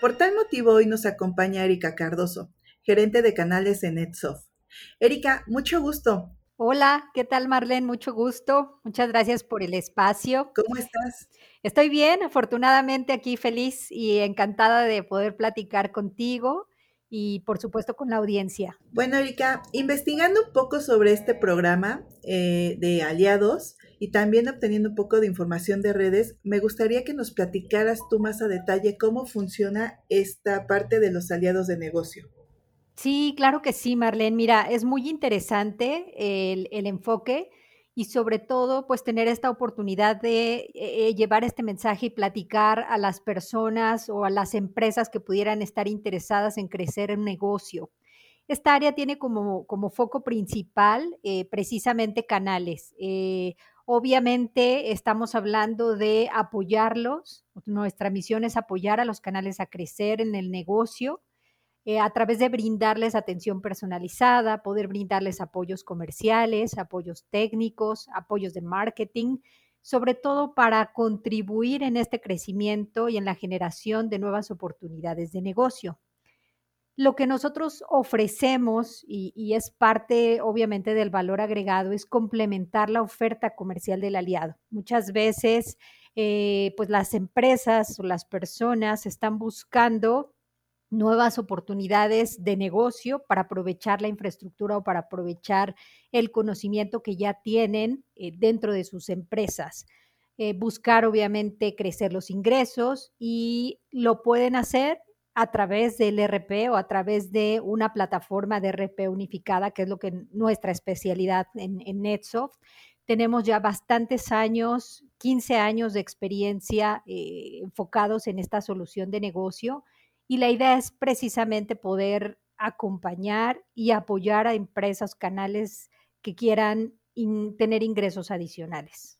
Por tal motivo, hoy nos acompaña Erika Cardoso, gerente de canales en NetSoft. Erika, mucho gusto. Hola, ¿qué tal Marlene? Mucho gusto. Muchas gracias por el espacio. ¿Cómo estás? Estoy bien, afortunadamente aquí feliz y encantada de poder platicar contigo y por supuesto con la audiencia. Bueno, Erika, investigando un poco sobre este programa eh, de aliados y también obteniendo un poco de información de redes, me gustaría que nos platicaras tú más a detalle cómo funciona esta parte de los aliados de negocio. Sí, claro que sí, Marlene. Mira, es muy interesante el, el enfoque y sobre todo, pues tener esta oportunidad de eh, llevar este mensaje y platicar a las personas o a las empresas que pudieran estar interesadas en crecer en un negocio. Esta área tiene como, como foco principal eh, precisamente canales. Eh, obviamente estamos hablando de apoyarlos. Nuestra misión es apoyar a los canales a crecer en el negocio eh, a través de brindarles atención personalizada, poder brindarles apoyos comerciales, apoyos técnicos, apoyos de marketing, sobre todo para contribuir en este crecimiento y en la generación de nuevas oportunidades de negocio. Lo que nosotros ofrecemos, y, es parte obviamente del valor agregado, es complementar la oferta comercial del aliado. Muchas veces, eh, pues las empresas o las personas están buscando nuevas oportunidades de negocio para aprovechar la infraestructura o para aprovechar el conocimiento que ya tienen eh, dentro de sus empresas. Eh, buscar obviamente crecer los ingresos y lo pueden hacer a través del RP o a través de una plataforma de RP unificada, que es lo que nuestra especialidad en, NetSoft. Tenemos ya bastantes años, 15 años de experiencia eh, enfocados en esta solución de negocio y la idea es precisamente poder acompañar y apoyar a empresas, canales que quieran tener ingresos adicionales.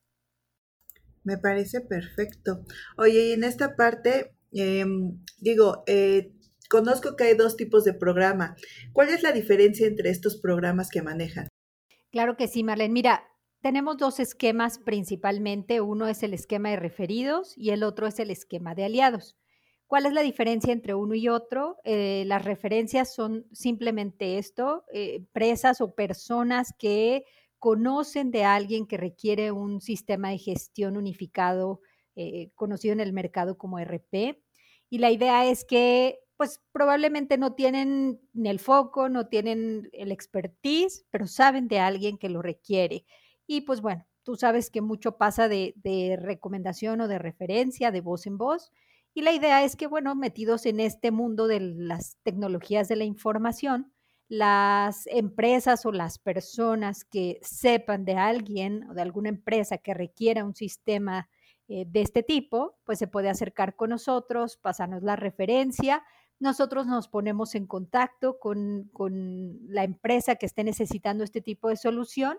Me parece perfecto. Oye, y en esta parte, em, digo, eh, conozco que hay dos tipos de programa. ¿Cuál es la diferencia entre estos programas que manejan? Claro que sí, Marlene. Mira, tenemos dos esquemas principalmente. Uno es el esquema de referidos y el otro es el esquema de aliados. ¿Cuál es la diferencia entre uno y otro? Eh, las referencias son simplemente esto, eh, empresas o personas que conocen de alguien que requiere un sistema de gestión unificado eh, conocido en el mercado como RP. Y la idea es que pues probablemente no tienen ni el foco, no tienen el expertise, pero saben de alguien que lo requiere. Y pues bueno, tú sabes que mucho pasa de, de recomendación o de referencia, de voz en voz. Y la idea es que, bueno, metidos en este mundo de las tecnologías de la información, las empresas o las personas que sepan de alguien o de alguna empresa que requiera un sistema eh, de este tipo, pues se puede acercar con nosotros, pasarnos la referencia. Nosotros nos ponemos en contacto con, la empresa que esté necesitando este tipo de solución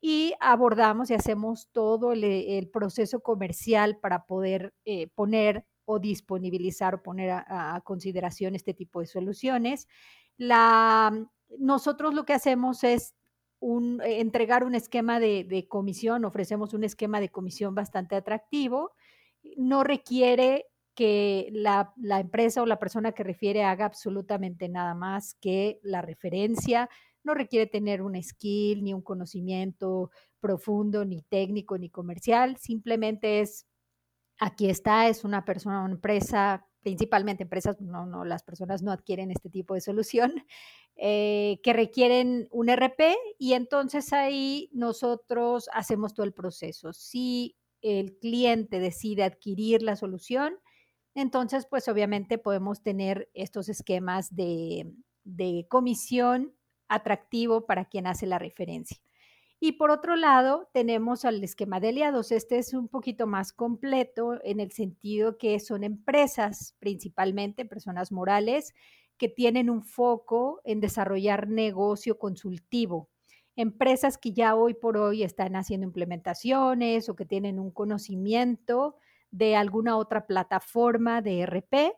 y abordamos y hacemos todo el, proceso comercial para poder eh, poner o disponibilizar o poner a, consideración este tipo de soluciones. La, nosotros lo que hacemos es eh, entregar un esquema de, comisión, ofrecemos un esquema de comisión bastante atractivo. No requiere que la, la, empresa o la persona que refiere haga absolutamente nada más que la referencia. No requiere tener un skill, ni un conocimiento profundo, ni técnico, ni comercial. Simplemente es Aquí está, es una persona, una empresa, principalmente empresas, no, no, las personas no adquieren este tipo de solución, eh, que requieren un RP y entonces ahí nosotros hacemos todo el proceso. Si el cliente decide adquirir la solución, entonces pues obviamente podemos tener estos esquemas de, de comisión atractivo para quien hace la referencia. Y por otro lado, tenemos al esquema de aliados. Este es un poquito más completo en el sentido que son empresas, principalmente personas morales, que tienen un foco en desarrollar negocio consultivo. Empresas que ya hoy por hoy están haciendo implementaciones o que tienen un conocimiento de alguna otra plataforma de RP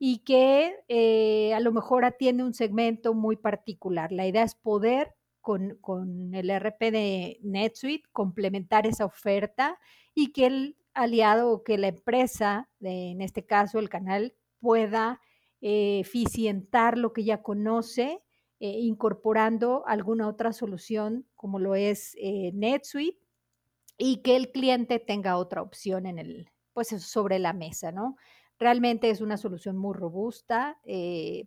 y que eh, a lo mejor atiende un segmento muy particular. La idea es poder con, con el RP de NetSuite, complementar esa oferta y que el aliado o que la empresa, en este caso el canal, pueda eh, eficientar lo que ya conoce, eh, incorporando alguna otra solución como lo es eh, NetSuite y que el cliente tenga otra opción en el, pues sobre la mesa, ¿no? Realmente es una solución muy robusta,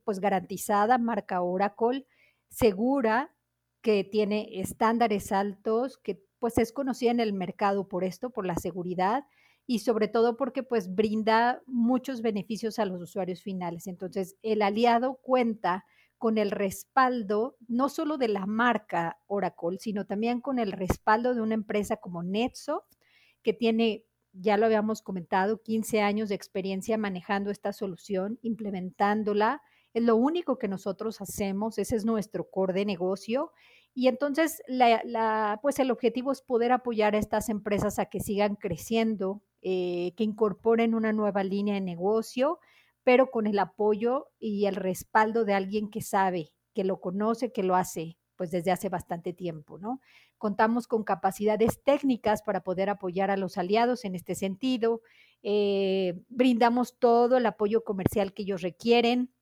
pues garantizada, marca Oracle, segura, que tiene estándares altos, que pues es conocida en el mercado por esto, por la seguridad y sobre todo porque pues brinda muchos beneficios a los usuarios finales. Entonces, el aliado cuenta con el respaldo no solo de la marca Oracle, sino también con el respaldo de una empresa como NetSoft, que tiene, ya lo habíamos comentado, 15 años de experiencia manejando esta solución, implementándola. Es lo único que nosotros hacemos, ese es nuestro core de negocio y entonces, la, pues el objetivo es poder apoyar a estas empresas a que sigan creciendo, eh, que incorporen una nueva línea de negocio, pero con el apoyo y el respaldo de alguien que sabe, que lo conoce, que lo hace pues desde hace bastante tiempo, ¿no? Contamos con capacidades técnicas para poder apoyar a los aliados en este sentido, eh, brindamos todo el apoyo comercial que ellos requieren,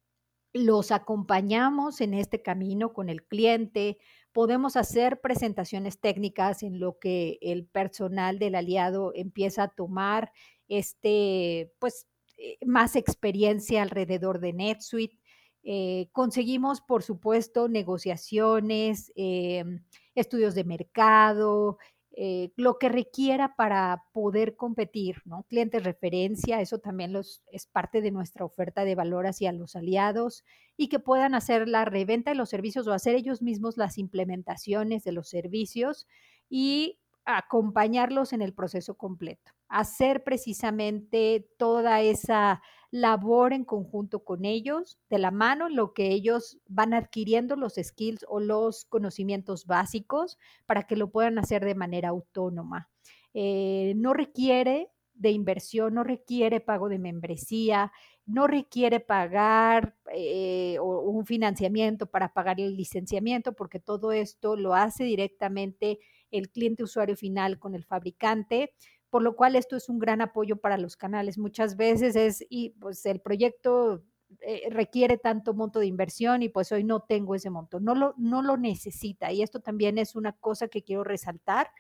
los acompañamos en este camino con el cliente, podemos hacer presentaciones técnicas en lo que el personal del aliado empieza a tomar este, pues, eh, más experiencia alrededor de NetSuite. Eh, conseguimos, por supuesto, negociaciones, em, estudios de mercado, eh, lo que requiera para poder competir, ¿no? Clientes referencia, eso también los, es parte de nuestra oferta de valor hacia los aliados y que puedan hacer la reventa de los servicios o hacer ellos mismos las implementaciones de los servicios y acompañarlos en el proceso completo, hacer precisamente toda esa labor en conjunto con ellos, de la mano, lo que ellos van adquiriendo los skills o los conocimientos básicos para que lo puedan hacer de manera autónoma. Eh, no requiere de inversión, no requiere pago de membresía, no requiere pagar eh, un financiamiento para pagar el licenciamiento, porque todo esto lo hace directamente el cliente usuario final con el fabricante por lo cual esto es un gran apoyo para los canales. Muchas veces es, y pues el proyecto eh, requiere tanto monto de inversión y pues hoy no tengo ese monto, no lo, no lo necesita. Y esto también es una cosa que quiero resaltar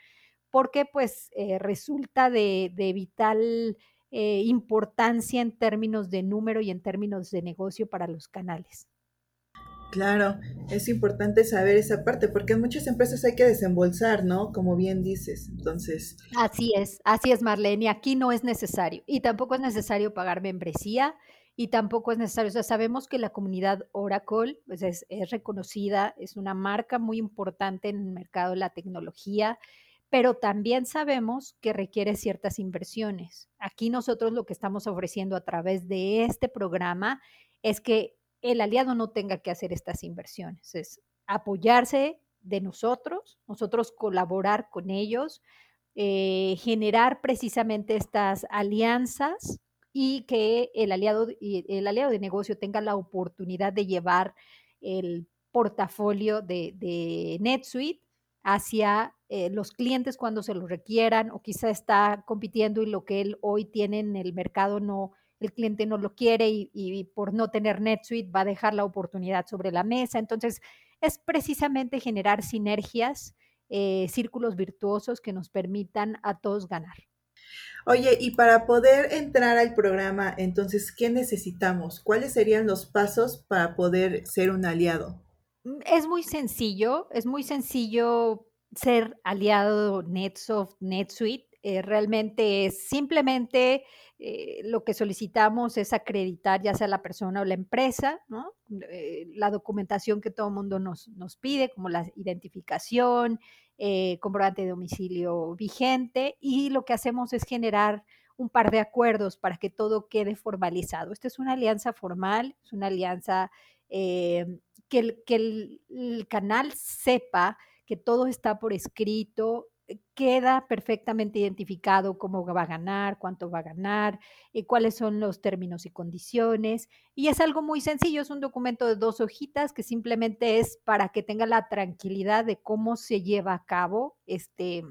porque pues eh, resulta de, vital eh, importancia en términos de número y en términos de negocio para los canales. Claro, es importante saber esa parte porque en muchas empresas hay que desembolsar, ¿no? Como bien dices. Entonces. Así es, así es, Marlene. Aquí no es necesario y tampoco es necesario pagar membresía y tampoco es necesario. O sea, sabemos que la comunidad Oracle pues es, es reconocida, es una marca muy importante en el mercado de la tecnología pero también sabemos que requiere ciertas inversiones. Aquí nosotros lo que estamos ofreciendo a través de este programa es que el aliado no tenga que hacer estas inversiones, es apoyarse de nosotros, nosotros colaborar con ellos, eh, generar precisamente estas alianzas y que el aliado, el aliado de negocio tenga la oportunidad de llevar el portafolio de, NetSuite hacia eh, los clientes cuando se lo requieran o quizá está compitiendo y lo que él hoy tiene en el mercado no, el cliente no lo quiere y, por no tener NetSuite va a dejar la oportunidad sobre la mesa. Entonces, es precisamente generar sinergias, eh, círculos virtuosos que nos permitan a todos ganar. Oye, y para poder entrar al programa, entonces, ¿qué necesitamos? ¿Cuáles serían los pasos para poder ser un aliado? Mm, es muy sencillo, es muy sencillo ser aliado NetSoft, NetSuite. Eh, realmente es simplemente eh, lo que solicitamos es acreditar ya sea la persona o la empresa, ¿no? Eh, la documentación que todo el mundo nos, nos, pide, como la identificación, comprobante de domicilio vigente, y lo que hacemos es generar un par de acuerdos para que todo quede formalizado. Esta es una alianza formal, es una alianza que, el, que el canal sepa que todo está por escrito, queda perfectamente identificado cómo va a ganar, cuánto va a ganar, eh, cuáles son los términos y condiciones. Y es algo muy sencillo, es un documento de dos hojitas que simplemente es para que tenga la tranquilidad de cómo se lleva a cabo este,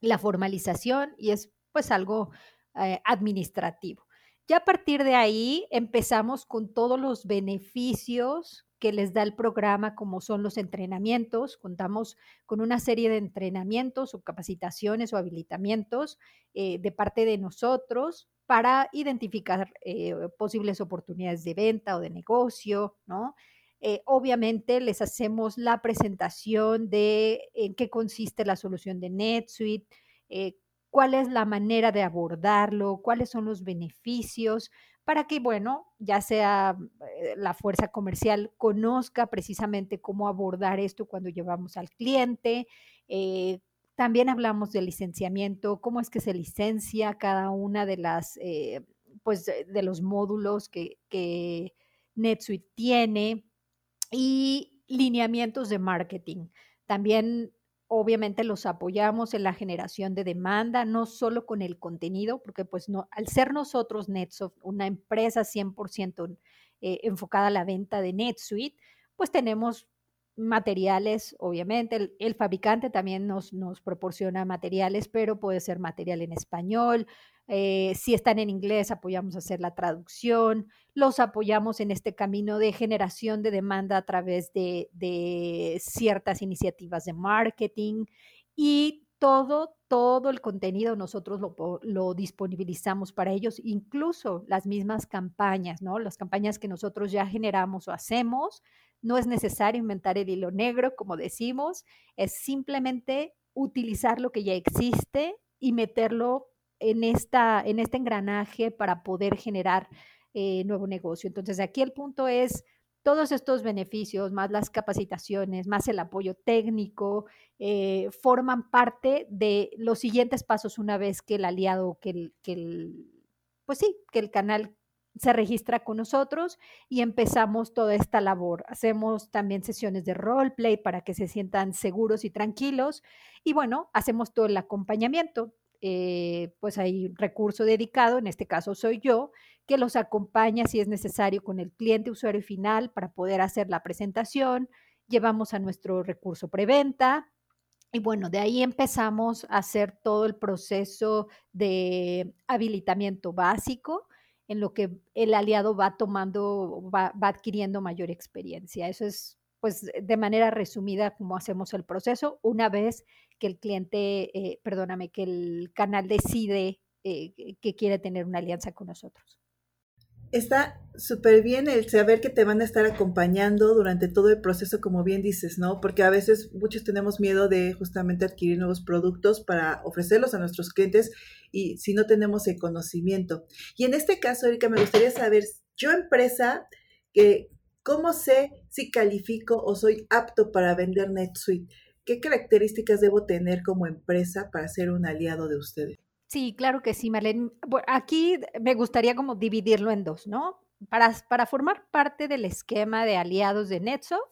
la formalización y es pues algo eh, administrativo. Ya a partir de ahí empezamos con todos los beneficios que les da el programa, como son los entrenamientos. Contamos con una serie de entrenamientos o capacitaciones o habilitamientos eh, de parte de nosotros para identificar eh, posibles oportunidades de venta o de negocio, ¿no? Eh, obviamente les hacemos la presentación de en qué consiste la solución de NetSuite, cuál es la manera de abordarlo, cuáles son los beneficios, para que, bueno, ya sea eh, la fuerza comercial conozca precisamente cómo abordar esto cuando llevamos al cliente. Eh, también hablamos del licenciamiento, cómo es que se licencia cada una de las, eh, pues, de los módulos que, que NetSuite tiene y lineamientos de marketing. También obviamente los apoyamos en la generación de demanda, no solo con el contenido, porque pues al ser nosotros NetSoft una empresa 100% eh, enfocada a la venta de NetSuite, pues tenemos materiales, obviamente, el, fabricante también nos, nos, proporciona materiales, pero puede ser material en español. Eh, si están en inglés, apoyamos a hacer la traducción, los apoyamos en este camino de generación de demanda a través de, ciertas iniciativas de marketing y todo, todo el contenido nosotros lo, lo, disponibilizamos para ellos, incluso las mismas campañas, ¿no? Las campañas que nosotros ya generamos o hacemos, no es necesario inventar el hilo negro, como decimos, es simplemente utilizar lo que ya existe y meterlo en, esta, en este engranaje para poder generar eh, nuevo negocio. Entonces, aquí el punto es todos estos beneficios, más las capacitaciones, más el apoyo técnico, eh, forman parte de los siguientes pasos una vez que el aliado, que el, que el, pues sí, que el canal se registra con nosotros y empezamos toda esta labor. Hacemos también sesiones de roleplay para que se sientan seguros y tranquilos y bueno, hacemos todo el acompañamiento. Eh, pues hay recurso dedicado, en este caso soy yo, que los acompaña si es necesario con el cliente usuario final para poder hacer la presentación. Llevamos a nuestro recurso preventa, y bueno, de ahí empezamos a hacer todo el proceso de habilitamiento básico, en lo que el aliado va tomando, va, adquiriendo mayor experiencia. Eso es, pues, de manera resumida, cómo hacemos el proceso una vez que el cliente, eh, perdóname, que el canal decide eh, que quiere tener una alianza con nosotros está súper bien el saber que te van a estar acompañando durante todo el proceso, como bien dices, ¿no? Porque a veces muchos tenemos miedo de justamente adquirir nuevos productos para ofrecerlos a nuestros clientes y si no tenemos el conocimiento. Y en este caso, Erika, me gustaría saber, yo empresa, que, ¿cómo sé si califico o soy apto para vender NetSuite? ¿Qué características debo tener como empresa para ser un aliado de ustedes? Sí, claro que sí, Marlene. aquí me gustaría como dividirlo en dos, ¿no? Para, para formar parte del esquema de aliados de Netsoft,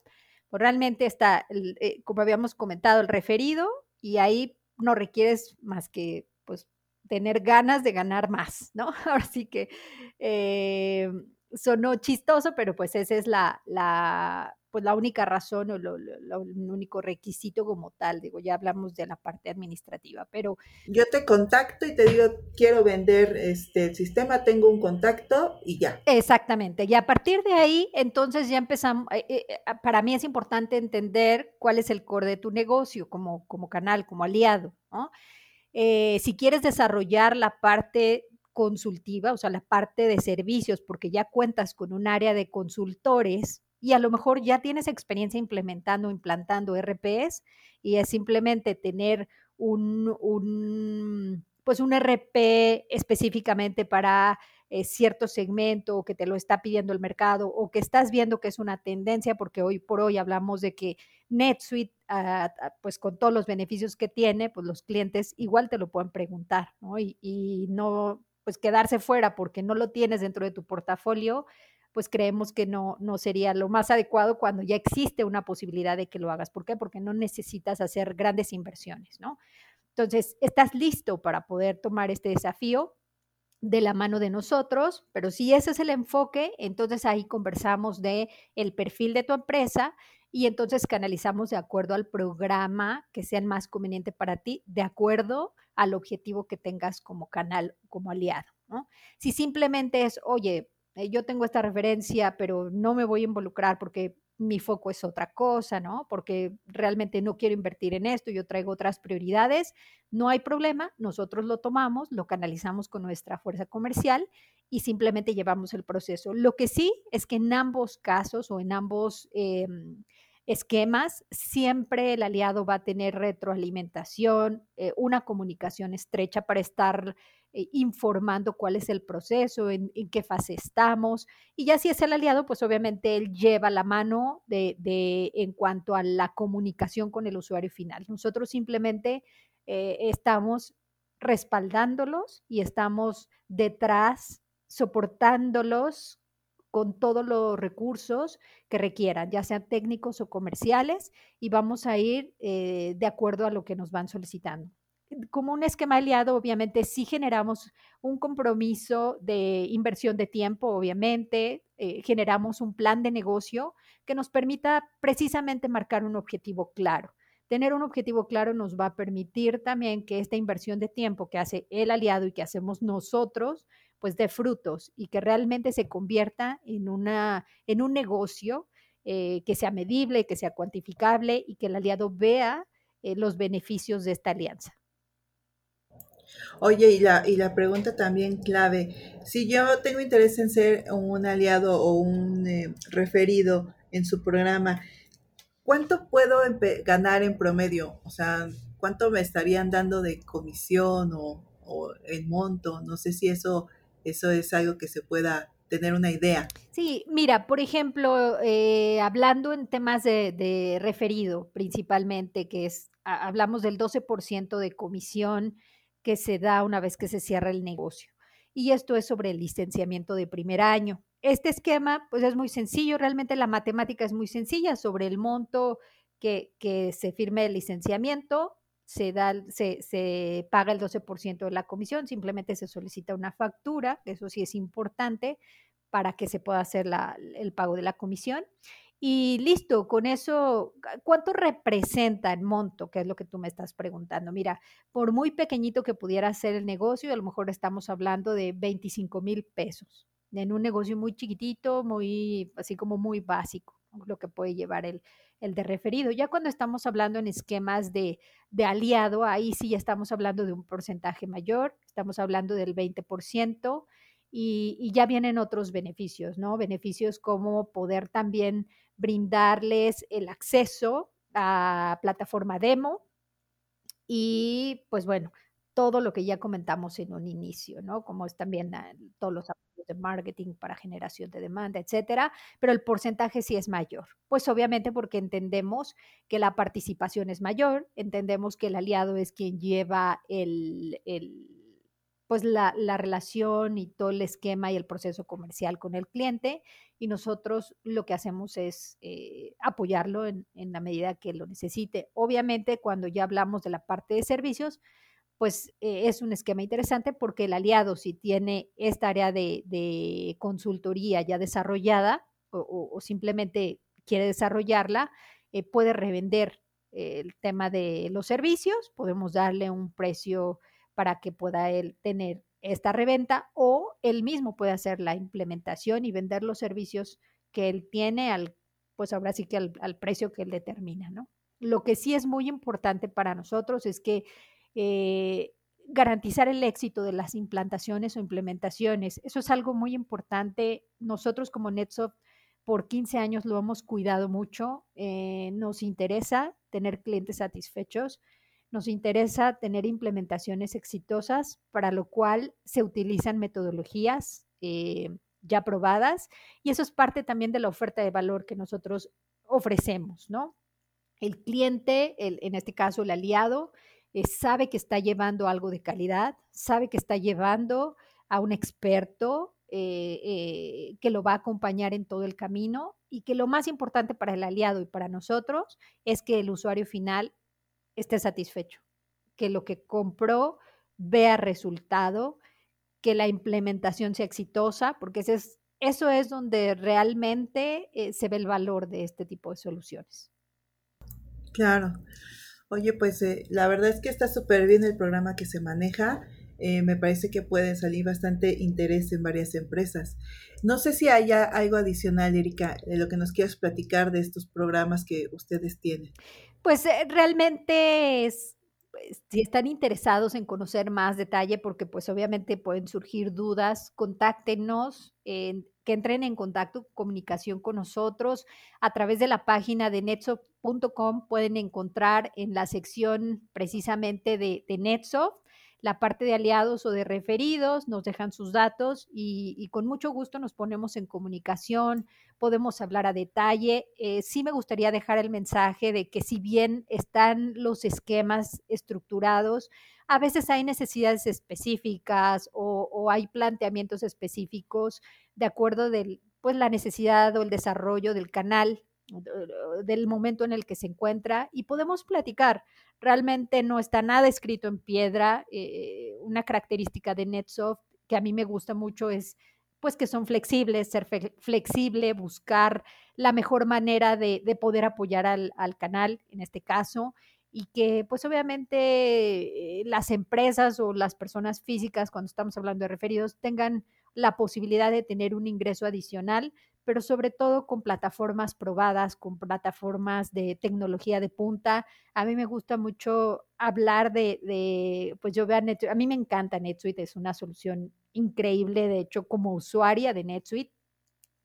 pues realmente está, eh, como habíamos comentado, el referido y ahí no requieres más que pues tener ganas de ganar más, ¿no? Ahora sí que eh, sonó chistoso, pero pues esa es la, la, pues la única razón o el único requisito como tal, digo, ya hablamos de la parte administrativa, pero... Yo te contacto y te digo, quiero vender este el sistema, tengo un contacto y ya. Exactamente, y a partir de ahí, entonces ya empezamos, eh, eh, eh, para mí es importante entender cuál es el core de tu negocio como, como canal, como aliado, ¿no? si quieres desarrollar la parte consultiva, o sea, la parte de servicios, porque ya cuentas con un área de consultores, y a lo mejor ya tienes experiencia implementando, implantando RPs y es simplemente tener un, pues un RP específicamente para eh, cierto segmento o que te lo está pidiendo el mercado o que estás viendo que es una tendencia, porque hoy por hoy hablamos de que NetSuite, ah, pues con todos los beneficios que tiene, pues los clientes igual te lo pueden preguntar, ¿no? Y no, pues quedarse fuera porque no lo tienes dentro de tu portafolio, pues creemos que no, no sería lo más adecuado cuando ya existe una posibilidad de que lo hagas. ¿Por qué? Porque no necesitas hacer grandes inversiones, ¿no? Entonces, estás listo para poder tomar este desafío de la mano de nosotros, pero si ese es el enfoque, entonces ahí conversamos de el perfil de tu empresa y entonces canalizamos de acuerdo al programa que sea más conveniente para ti, de acuerdo al objetivo que tengas como canal, como aliado. Si simplemente es, oye, eh, yo tengo esta referencia, pero no me voy a involucrar porque mi foco es otra cosa, ¿no? Porque realmente no quiero invertir en esto, yo traigo otras prioridades, no hay problema, nosotros lo tomamos, lo canalizamos con nuestra fuerza comercial y simplemente llevamos el proceso. Lo que sí es que en ambos casos o en ambos em, esquemas, siempre el aliado va a tener retroalimentación, eh, una comunicación estrecha para estar eh, informando cuál es el proceso, en, qué fase estamos. Y ya si es el aliado, pues obviamente él lleva la mano de, en cuanto a la comunicación con el usuario final. Nosotros simplemente eh, estamos respaldándolos y estamos detrás, soportándolos con todos los recursos que requieran, ya sean técnicos o comerciales, y vamos a ir eh, de acuerdo a lo que nos van solicitando como un esquema aliado, obviamente sí generamos un compromiso de inversión de tiempo, obviamente, eh, generamos un plan de negocio que nos permita precisamente marcar un objetivo claro. Tener un objetivo claro nos va a permitir también que esta inversión de tiempo que hace el aliado y que hacemos nosotros, pues dé frutos y que realmente se convierta en, una, en un negocio eh, que sea medible, que sea cuantificable y que el aliado vea eh, los beneficios de esta alianza. Oye, y la, y la pregunta también clave, si yo tengo interés en ser un aliado o un eh, referido en su programa, ¿cuánto puedo ganar en promedio? O sea, ¿cuánto me estarían dando de comisión o, o en monto? No sé si eso, eso es algo que se pueda tener una idea. Sí, mira, por ejemplo, eh, hablando en temas de, referido principalmente, que es, hablamos del 12% de comisión que se da una vez que se cierra el negocio. Y esto es sobre el licenciamiento de primer año. Este esquema, pues es muy sencillo, realmente la matemática es muy sencilla sobre el monto que se firme el licenciamiento, se, da, se, se paga el 12% de la comisión, simplemente se solicita una factura, eso sí es importante para que se pueda hacer la, el pago de la comisión. Y listo, con eso, ¿cuánto representa el monto? Que es lo que tú me estás preguntando. Mira, por muy pequeñito que pudiera ser el negocio, a lo mejor estamos hablando de 25 mil pesos. En un negocio muy chiquitito, muy, así como muy básico, lo que puede llevar el, el de referido. Ya cuando estamos hablando en esquemas de, de aliado, ahí sí ya estamos hablando de un porcentaje mayor, estamos hablando del 20%. Y, y, ya vienen otros beneficios, ¿no? Beneficios como poder también brindarles el acceso a plataforma demo y pues bueno, todo lo que ya comentamos en un inicio, ¿no? Como es también ah, todos los de marketing para generación de demanda, etcétera, pero el porcentaje sí es mayor. Pues obviamente porque entendemos que la participación es mayor, entendemos que el aliado es quien lleva el, el pues la, la, relación y todo el esquema y el proceso comercial con el cliente y nosotros lo que hacemos es eh, apoyarlo en, en, la medida que lo necesite. Obviamente cuando ya hablamos de la parte de servicios, pues eh, es un esquema interesante porque el aliado si tiene esta área de, de consultoría ya desarrollada o, simplemente quiere desarrollarla, eh, puede revender el tema de los servicios, podemos darle un precio para que pueda él tener esta reventa o él mismo puede hacer la implementación y vender los servicios que él tiene al, pues ahora sí que al, precio que él determina, ¿no? Lo que sí es muy importante para nosotros es que eh, garantizar el éxito de las implantaciones o implementaciones, eso es algo muy importante. Nosotros como NetSoft por 15 años lo hemos cuidado mucho, eh, nos interesa tener clientes satisfechos nos interesa tener implementaciones exitosas, para lo cual se utilizan metodologías eh, ya probadas y eso es parte también de la oferta de valor que nosotros ofrecemos, ¿no? El cliente, en este caso el aliado, eh, sabe que está llevando algo de calidad, sabe que está llevando a un experto eh, que lo va a acompañar en todo el camino y que lo más importante para el aliado y para nosotros es que el usuario final esté satisfecho, que lo que compró vea resultado, que la implementación sea exitosa, porque ese es, eso es donde realmente eh, se ve el valor de este tipo de soluciones. Claro. Oye, pues eh, la verdad es que está súper bien el programa que se maneja. Eh, me parece que puede salir bastante interés en varias empresas. No sé si haya algo adicional, Erika, de lo que nos quieras platicar de estos programas que ustedes tienen. Pues realmente es, si están interesados en conocer más detalle, porque pues obviamente pueden surgir dudas, contáctenos, que entren en contacto, comunicación con nosotros a través de la página de netsoft.com. Pueden encontrar en la sección precisamente de, de Netsoft la parte de aliados o de referidos, nos dejan sus datos y, con mucho gusto nos ponemos en comunicación, podemos hablar a detalle. Eh, sí me gustaría dejar el mensaje de que si bien están los esquemas estructurados, a veces hay necesidades específicas o, o hay planteamientos específicos de acuerdo del pues la necesidad o el desarrollo del canal del momento en el que se encuentra y podemos platicar. Realmente no está nada escrito en piedra. Eh, una característica de NetSoft que a mí me gusta mucho es pues que son flexibles, ser flexible, buscar la mejor manera de, poder apoyar al, al, canal en este caso y que pues obviamente eh, las empresas o las personas físicas cuando estamos hablando de referidos tengan la posibilidad de tener un ingreso adicional pero sobre todo con plataformas probadas, con plataformas de tecnología de punta. A mí me gusta mucho hablar de, pues yo veo a NetSuite, a mí me encanta NetSuite, es una solución increíble, de hecho como usuaria de NetSuite,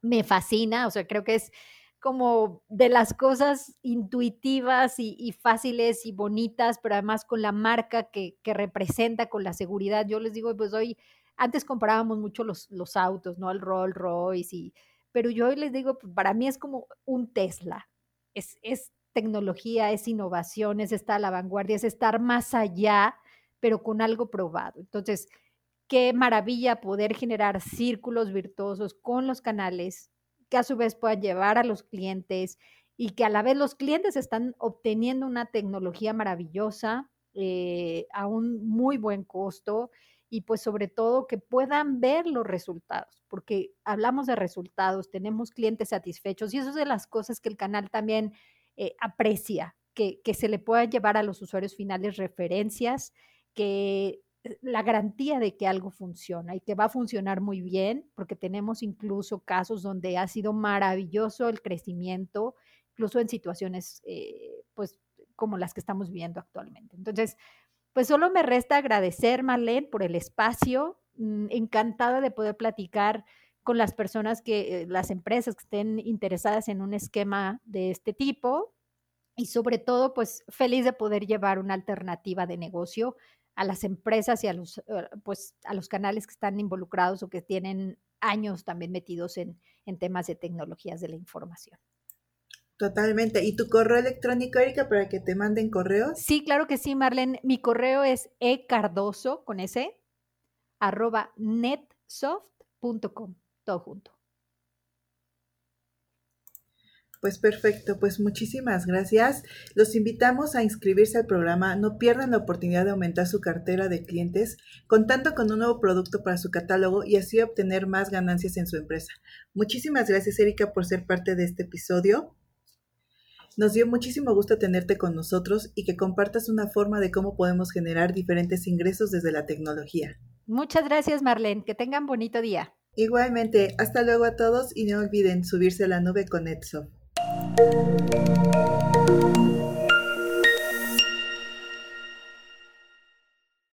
me fascina, o sea, creo que es como de las cosas intuitivas y, fáciles y bonitas, pero además con la marca que, que, representa, con la seguridad. Yo les digo, pues hoy, antes comparábamos mucho los, los autos, ¿no? El Rolls Royce y pero yo hoy les digo, pues, para mí es como un Tesla, es, tecnología, es innovación, es estar a la vanguardia, es estar más allá, pero con algo probado. Entonces, qué maravilla poder generar círculos virtuosos con los canales que a su vez puedan llevar a los clientes y que a la vez los clientes están obteniendo una tecnología maravillosa eh, a un muy buen costo y pues sobre todo que puedan ver los resultados, porque hablamos de resultados, tenemos clientes satisfechos y eso es de las cosas que el canal también eh, aprecia, que, que se le pueda llevar a los usuarios finales referencias, que eh, la garantía de que algo funciona y que va a funcionar muy bien, porque tenemos incluso casos donde ha sido maravilloso el crecimiento, incluso en situaciones eh, pues como las que estamos viendo actualmente. Entonces, pues solo me resta agradecer, Marlene, por el espacio. Mm, encantada de poder platicar con las personas que, eh, las empresas que estén interesadas en un esquema de este tipo y sobre todo, pues feliz de poder llevar una alternativa de negocio a las empresas y a los, eh, pues, a los canales que están involucrados o que tienen años también metidos en, en temas de tecnologías de la información. Totalmente. ¿Y tu correo electrónico, Erika, para que te manden correos? Sí, claro que sí, Marlene. Mi correo es ecardoso, con ese, arroba netsoft.com, todo junto. Pues perfecto, pues muchísimas gracias. Los invitamos a inscribirse al programa. No pierdan la oportunidad de aumentar su cartera de clientes contando con un nuevo producto para su catálogo y así obtener más ganancias en su empresa. Muchísimas gracias, Erika, por ser parte de este episodio. Nos dio muchísimo gusto tenerte con nosotros y que compartas una forma de cómo podemos generar diferentes ingresos desde la tecnología. Muchas gracias, Marlene. Que tengan bonito día. Igualmente, hasta luego a todos y no olviden subirse a la nube con Netsoft.